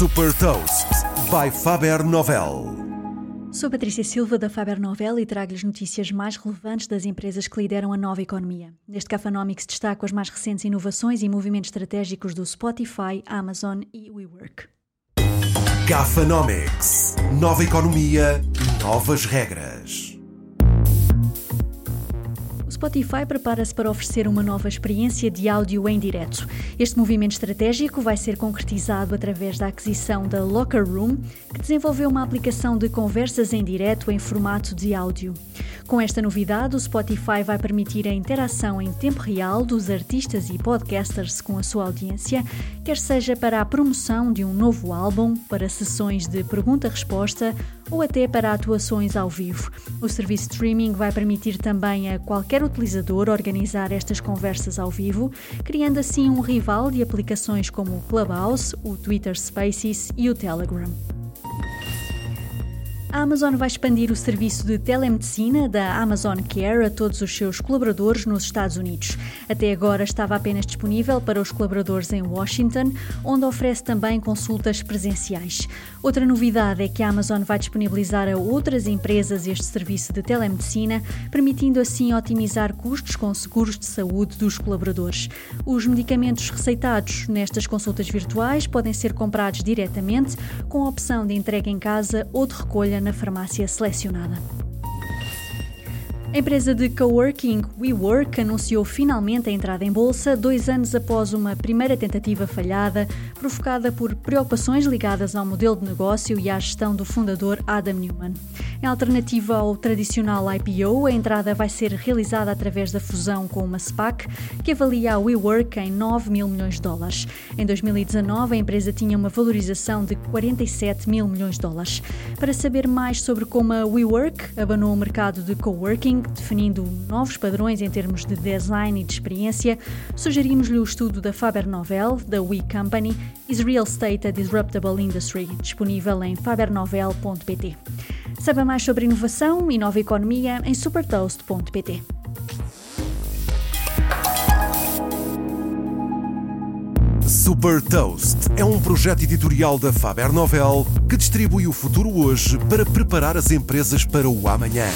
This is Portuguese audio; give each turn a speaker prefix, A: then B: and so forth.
A: Super Toast by Faber Novel.
B: Sou Patrícia Silva da Faber Novel e trago-lhe as notícias mais relevantes das empresas que lideram a nova economia. Neste Cafanomics destaco as mais recentes inovações e movimentos estratégicos do Spotify, Amazon e WeWork.
A: Gafanomics. Nova economia, novas regras.
B: Spotify prepara-se para oferecer uma nova experiência de áudio em direto. Este movimento estratégico vai ser concretizado através da aquisição da Locker Room, que desenvolveu uma aplicação de conversas em direto em formato de áudio. Com esta novidade, o Spotify vai permitir a interação em tempo real dos artistas e podcasters com a sua audiência, quer seja para a promoção de um novo álbum, para sessões de pergunta-resposta ou até para atuações ao vivo. O serviço streaming vai permitir também a qualquer utilizador organizar estas conversas ao vivo, criando assim um rival de aplicações como o Clubhouse, o Twitter Spaces e o Telegram. A Amazon vai expandir o serviço de telemedicina da Amazon Care a todos os seus colaboradores nos Estados Unidos. Até agora estava apenas disponível para os colaboradores em Washington, onde oferece também consultas presenciais. Outra novidade é que a Amazon vai disponibilizar a outras empresas este serviço de telemedicina, permitindo assim otimizar custos com seguros de saúde dos colaboradores. Os medicamentos receitados nestas consultas virtuais podem ser comprados diretamente, com a opção de entrega em casa ou de recolha na farmácia selecionada. A empresa de coworking WeWork anunciou finalmente a entrada em bolsa dois anos após uma primeira tentativa falhada, provocada por preocupações ligadas ao modelo de negócio e à gestão do fundador Adam Newman. Em alternativa ao tradicional IPO, a entrada vai ser realizada através da fusão com uma SPAC, que avalia a WeWork em 9 mil milhões de dólares. Em 2019, a empresa tinha uma valorização de 47 mil milhões de dólares. Para saber mais sobre como a WeWork abanou o mercado de coworking, definindo novos padrões em termos de design e de experiência, sugerimos-lhe o estudo da Faber Novel, da We Company, Is Real Estate a Disruptable Industry, disponível em fabernovel.pt. Saiba mais sobre inovação e nova economia em supertoast.pt.
A: Super Toast é um projeto editorial da Faber Novel que distribui o futuro hoje para preparar as empresas para o amanhã.